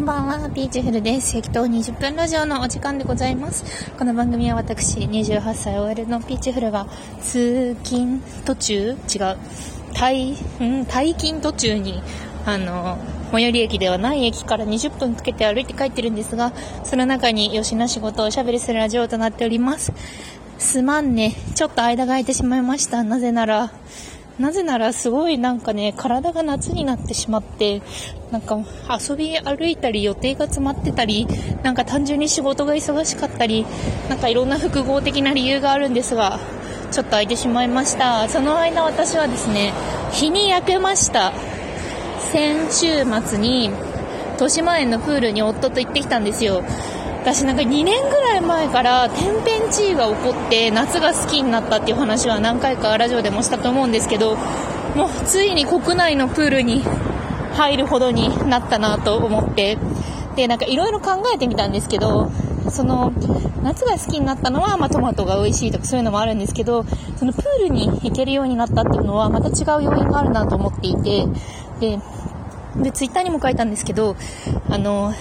んばんは、ピーチフルです。適当20分ラジオのお時間でございます。この番組は私、28歳 OL のピーチフルが、通勤途中違う。退、ん退勤途中に、あの、最寄り駅ではない駅から20分かけて歩いて帰ってるんですが、その中に吉な仕事をおしゃべりするラジオとなっております。すまんね。ちょっと間が空いてしまいました。なぜなら、なぜならすごいなんかね、体が夏になってしまって、なんか遊び歩いたり予定が詰まってたり、なんか単純に仕事が忙しかったり、なんかいろんな複合的な理由があるんですが、ちょっと空いてしまいました。その間私はですね、日に焼けました。先週末に、豊島園のプールに夫と行ってきたんですよ。私なんか2年ぐらい前から天変地異が起こって夏が好きになったっていう話は何回かラジオでもしたと思うんですけどもうついに国内のプールに入るほどになったなと思って。でなんかいろいろ考えてみたんですけどその夏が好きになったのは、まあ、トマトが美味しいとかそういうのもあるんですけどそのプールに行けるようになったっていうのはまた違う要因があるなと思っていて。ででツイッターにも書いたんですけどあの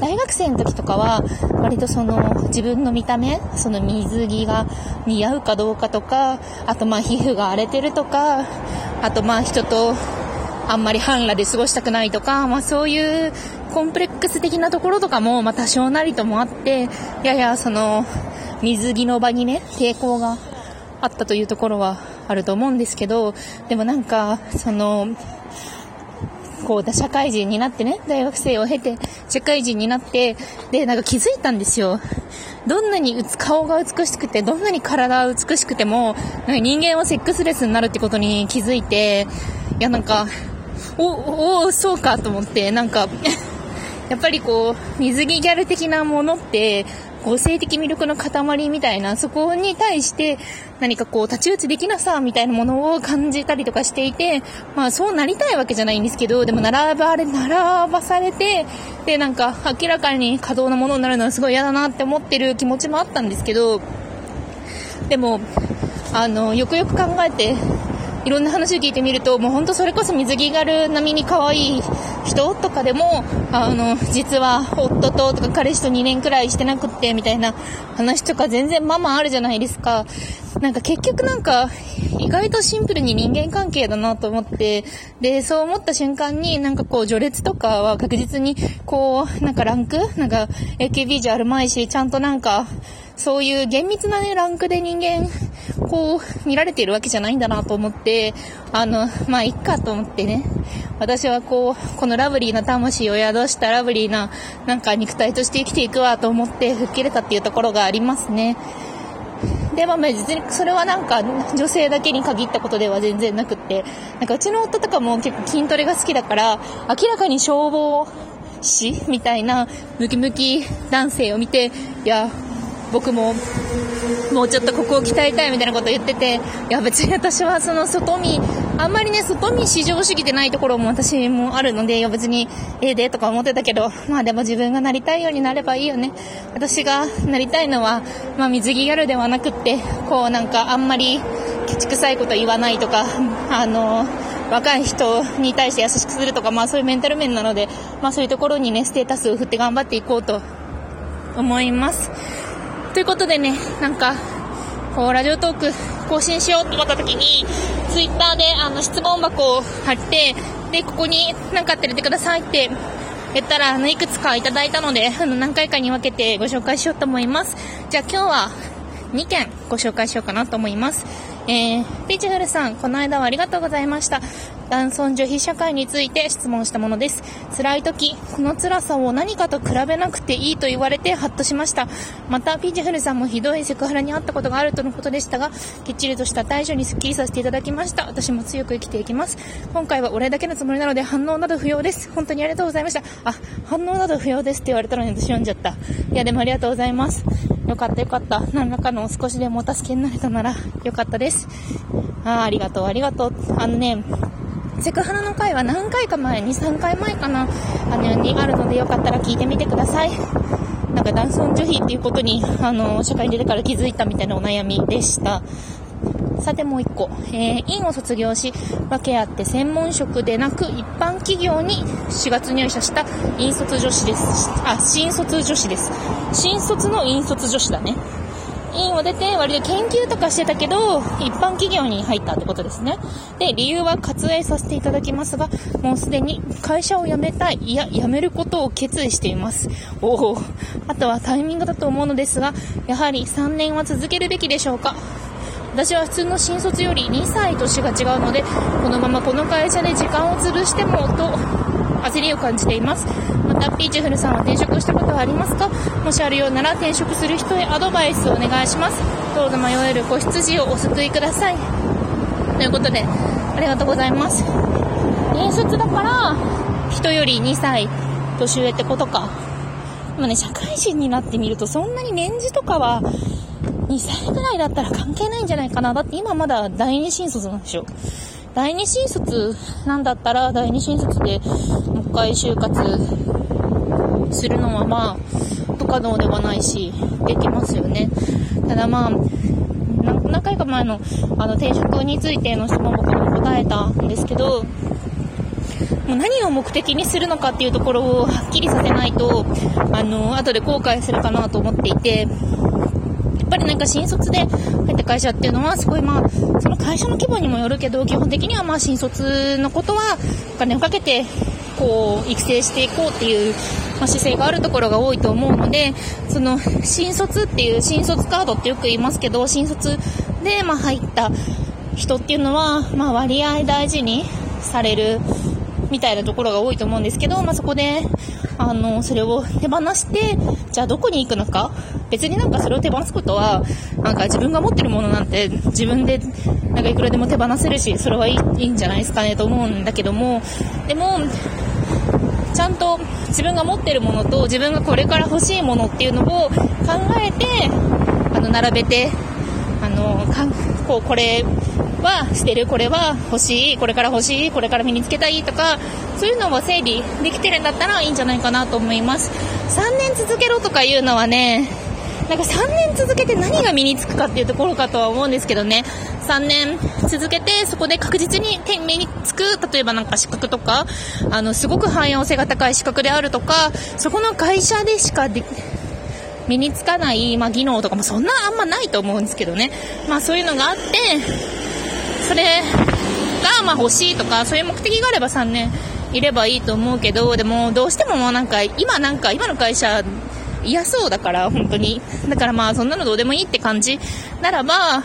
大学生の時とかは割とその自分の見た目その水着が似合うかどうかとかあとまあ皮膚が荒れてるとかあとまあ人とあんまり半裸で過ごしたくないとか、まあそういうコンプレックス的なところとかも、まあ多少なりともあって、ややその水着の場にね、抵抗があったというところはあると思うんですけど、でもなんか、その、こう、社会人になってね、大学生を経て、社会人になって、で、なんか気づいたんですよ。どんなに顔が美しくて、どんなに体が美しくても、なんか人間はセックスレスになるってことに気づいて、いやなんか、お、お、そうかと思って、なんか、やっぱりこう、水着ギャル的なものって、こう性的魅力の塊みたいな、そこに対して何かこう太刀打ちできなさみたいなものを感じたりとかしていて、まあそうなりたいわけじゃないんですけど、でも並ばれ、並ばされて、でなんか明らかに可動なものになるのはすごい嫌だなって思ってる気持ちもあったんですけど、でも、あの、よくよく考えて、いろんな話を聞いてみると、もう本当それこそ水着軽並みに可愛い人とかでも、あの、実は夫ととか彼氏と2年くらいしてなくってみたいな話とか全然まあまああるじゃないですか。なんか結局なんか、意外とシンプルに人間関係だなと思って、で、そう思った瞬間になんかこう序列とかは確実にこう、なんかランクなんか AKB じゃあるまいし、ちゃんとなんか、そういう厳密なね、ランクで人間、こう、見られているわけじゃないんだなと思って、あの、まあ、いっかと思ってね。私はこう、このラブリーな魂を宿したラブリーな、なんか肉体として生きていくわと思って吹っ切れたっていうところがありますね。でも、まあ、実にそれはなんか女性だけに限ったことでは全然なくって、なんかうちの夫とかも結構筋トレが好きだから、明らかに消防士みたいなムキムキ男性を見て、いや、僕ももうちょっとここを鍛えたいみたいなことを言ってて、いや別に私はその外見、あんまりね、外見至上主義でないところも私もあるので、いや別にええでとか思ってたけど、まあでも自分がなりたいようになればいいよね。私がなりたいのは、まあ水着ギャルではなくって、こうなんかあんまりケチくさいこと言わないとか、あの、若い人に対して優しくするとか、まあそういうメンタル面なので、まあそういうところにね、ステータスを振って頑張っていこうと思います。ということでね、なんか、こう、ラジオトーク更新しようと思った時に、ツイッターであの質問箱を貼って、で、ここに何かあったら入れてくださいって言ったら、あの、いくつかいただいたので、あの、何回かに分けてご紹介しようと思います。じゃあ今日は2件ご紹介しようかなと思います。えー、ピーチフルさん、この間はありがとうございました。男尊女卑社会について質問したものです。辛い時、この辛さを何かと比べなくていいと言われてハッとしました。また、ピーチフルさんもひどいセクハラにあったことがあるとのことでしたが、きっちりとした対処にスッキリさせていただきました。私も強く生きていきます。今回はお礼だけのつもりなので反応など不要です。本当にありがとうございました。あ、反応など不要ですって言われたのに私読んじゃった。いや、でもありがとうございます。よかったよかった。何らかの少しでもお助けになれたならよかったです。あーありがとう、ありがとう。あのね、セクハラの回は何回か前に3回前かなあのにあるのでよかったら聞いてみてくださいなんか男尊女卑っていうことにあの社会に出てから気づいたみたいなお悩みでしたさてもう一個、えー、院を卒業し、訳あって専門職でなく一般企業に4月入社した引率女子です。あ、新卒女子です。新卒の引率女子だね。院を出て割と研究とかしてたけど、一般企業に入ったってことですね。で、理由は割愛させていただきますが、もうすでに会社を辞めたい、いや、辞めることを決意しています。おお。あとはタイミングだと思うのですが、やはり3年は続けるべきでしょうか。私は普通の新卒より2歳年が違うので、このままこの会社で時間を潰してもと焦りを感じています。また、ピーチフルさんは転職したことはありますか？もしあるようなら転職する人へアドバイスをお願いします。どうぞ迷える子羊をお救いください。ということで、ありがとうございます。引率だから、人より2歳年上ってことか。でもね、社会人になってみると、そんなに年次とかは、2歳ぐらいだったら関係ないんじゃないかな。だって今まだ第二新卒なんでしょ。第二新卒なんだったら、第二新卒でもう一回就活するのはまあ、不可能ではないし、できますよね。ただまあ、何回か前のあの転職についての質問僕も答えたんですけど、もう何を目的にするのかっていうところをはっきりさせないと、あの、後で後悔するかなと思っていて、ぱりなんか新卒で入った会社っていうのはすごいまあ、その会社の規模にもよるけど、基本的にはまあ新卒のことはお金をかけて、こう、育成していこうっていう、ま、姿勢があるところが多いと思うので、その、新卒っていう、新卒カードってよく言いますけど、新卒で、ま、入った人っていうのは、ま、割合大事にされるみたいなところが多いと思うんですけど、まあ、そこで、あの、それを手放して、じゃあどこに行くのか？別になんかそれを手放すことは、なんか自分が持ってるものなんて自分でなんかいくらでも手放せるし、それはいいんじゃないですかねと思うんだけども、でも、ちゃんと自分が持ってるものと自分がこれから欲しいものっていうのを考えて、あの、並べて、の、こう、これはしてる、これは欲しい、これから欲しい、これから身につけたいとか、そういうのを整理できてるんだったらいいんじゃないかなと思います。3年続けろとかいうのはね、なんか3年続けて何が身につくかっていうところかとは思うんですけどね、3年続けてそこで確実に目につく、例えばなんか資格とか、あの、すごく汎用性が高い資格であるとか、そこの会社でしかで身につかない、まあ、技能とかもそんなあんまないと思うんですけどね。まあそういうのがあって、それがまあ欲しいとか、そういう目的があれば3年いればいいと思うけど、でもどうしてももうなんか、今なんか、今の会社嫌そうだから、本当に。だからまあ、そんなのどうでもいいって感じならば、や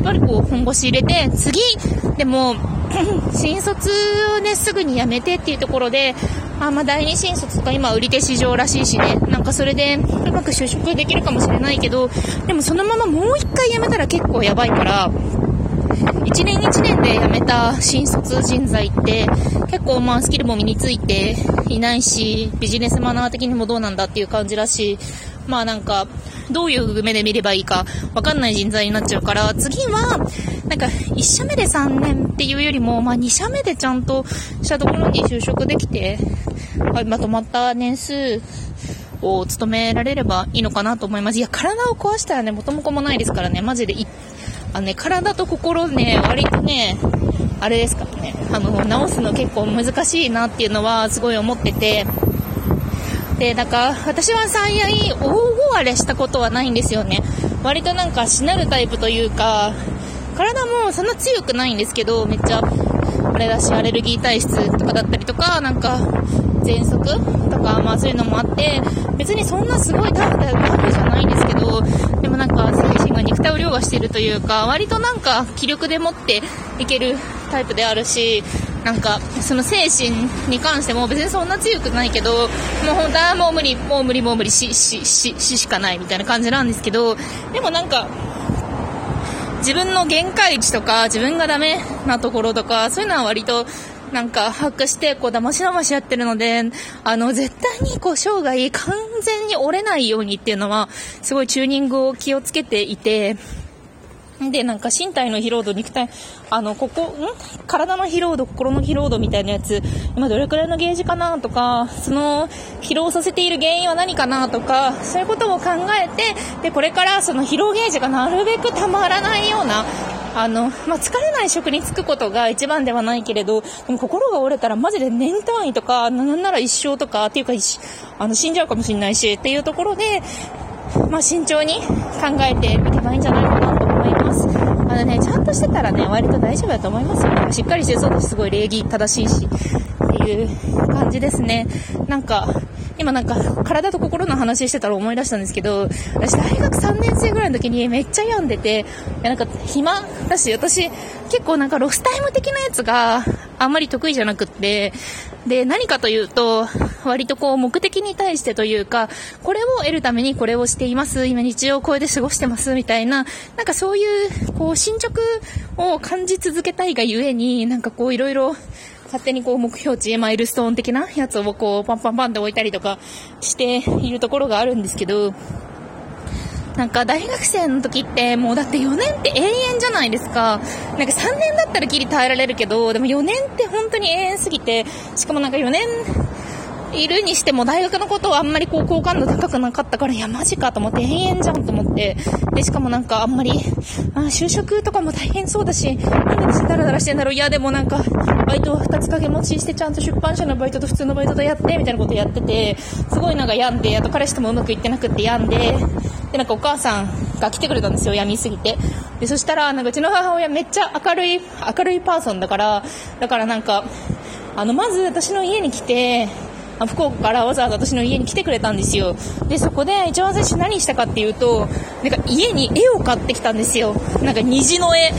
っぱりこう、本腰入れて、次、でも、新卒ですぐに辞めてっていうところで、あまあ、第二新卒とか今売り手市場らしいしね、なんかそれでうまく就職できるかもしれないけど、でもそのままもう一回辞めたら結構やばいから、1年1年で辞めた新卒人材って結構まあスキルも身についていないし、ビジネスマナー的にもどうなんだっていう感じだし、まあなんか、どういう目で見ればいいかわかんない人材になっちゃうから、次は、なんか1社目で3年っていうよりも、まあ2社目でちゃんとしたところに就職できて、まとまった年数を務められればいいのかなと思います。いや、体を壊したらね、元も子もないですからね、マジでいあのね、体と心ね、割とね、あれですからね、あの、治すの結構難しいなっていうのはすごい思ってて、で、なんか、私は最愛、大壊れしたことはないんですよね。割となんかしなるタイプというか、体もそんな強くないんですけど、めっちゃ、あれだし、アレルギー体質とかだったりとか、なんか、喘息とか、まあそういうのもあって、別にそんなすごいタフなわけじゃないんですけど、でもなんか精神が肉体を凌駕してるというか、割となんか気力で持っていけるタイプであるし、なんか、その精神に関しても別にそんな強くないけど、もう本当はもう無理、もう無理、もう無理、し、し、し、ししかないみたいな感じなんですけど、でもなんか、自分の限界値とか、自分がダメなところとか、そういうのは割となんか把握して、こう、騙し騙しやってるので、あの、絶対に、こう、生涯完全に折れないようにっていうのは、すごいチューニングを気をつけていて、で、なんか身体の疲労度、肉体、あの、ここ、ん？体の疲労度、心の疲労度みたいなやつ、今どれくらいのゲージかなとか、その疲労させている原因は何かなとか、そういうことを考えて、で、これからその疲労ゲージがなるべくたまらないようなあの、まあ、疲れない職に就くことが一番ではないけれど、でも心が折れたらマジで年単位とか、なんなら一生とか、っていうか、あの、死んじゃうかもしれないし、っていうところで、まあ、慎重に考えていけばいいんじゃないかなと思います。あのね、ちゃんとしてたらね、割と大丈夫だと思いますよ。しっかりしてそうだし、すごい礼儀正しいし、っていう感じですね。なんか、今なんか体と心の話してたら思い出したんですけど、私大学3年生ぐらいの時にめっちゃ病んでて、いやなんか暇だし、私結構なんかロスタイム的なやつがあんまり得意じゃなくって、で、何かというと、割とこう目的に対してというか、これを得るためにこれをしています、今日常を超えて過ごしてますみたいな、なんかそういう、こう進捗を感じ続けたいがゆえに、なんかこういろいろ勝手にこう目標値、マイルストーン的なやつをこうパンパンパンって置いたりとかしているところがあるんですけど、なんか大学生の時ってもうだって4年って永遠じゃないですか。なんか3年だったらギリ耐えられるけど、でも4年って本当に永遠すぎて、しかもなんか4年いるにしても大学のことはあんまりこう好感度高くなかったから、いやマジかと思って永遠じゃんと思って。で、しかもなんかあんまり、あ就職とかも大変そうだし、なんで私ダラダラしてんだろう。いやでもなんか、バイトを2つ掛け持ちしてちゃんと出版社のバイトと普通のバイトとやって、みたいなことやってて、すごいなんか病んで、あと彼氏ともうまくいってなくって病んで、で、なんかお母さんが来てくれたんですよ、病みすぎて。で、そしたら、なんかうちの母親めっちゃ明るい、明るいパーソンだから、だからなんか、あの、まず私の家に来て、福岡からわざわざ私の家に来てくれたんですよ。で、そこで一番最初何したかっていうと、なんか家に絵を買ってきたんですよ。なんか虹の絵。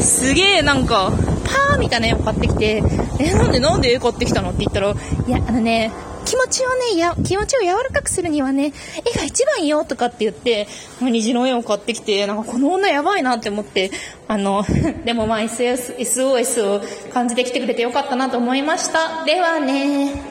すげえなんか、パーみたいな絵を買ってきて、え、なんでなんで絵買ってきたのって言ったら、いや、あのね、気持ちをね、や、気持ちを柔らかくするにはね、絵が一番よとかって言って、虹の絵を買ってきて、なんかこの女やばいなって思って、あの、でもまあ ssos を感じてきてくれてよかったなと思いました。ではね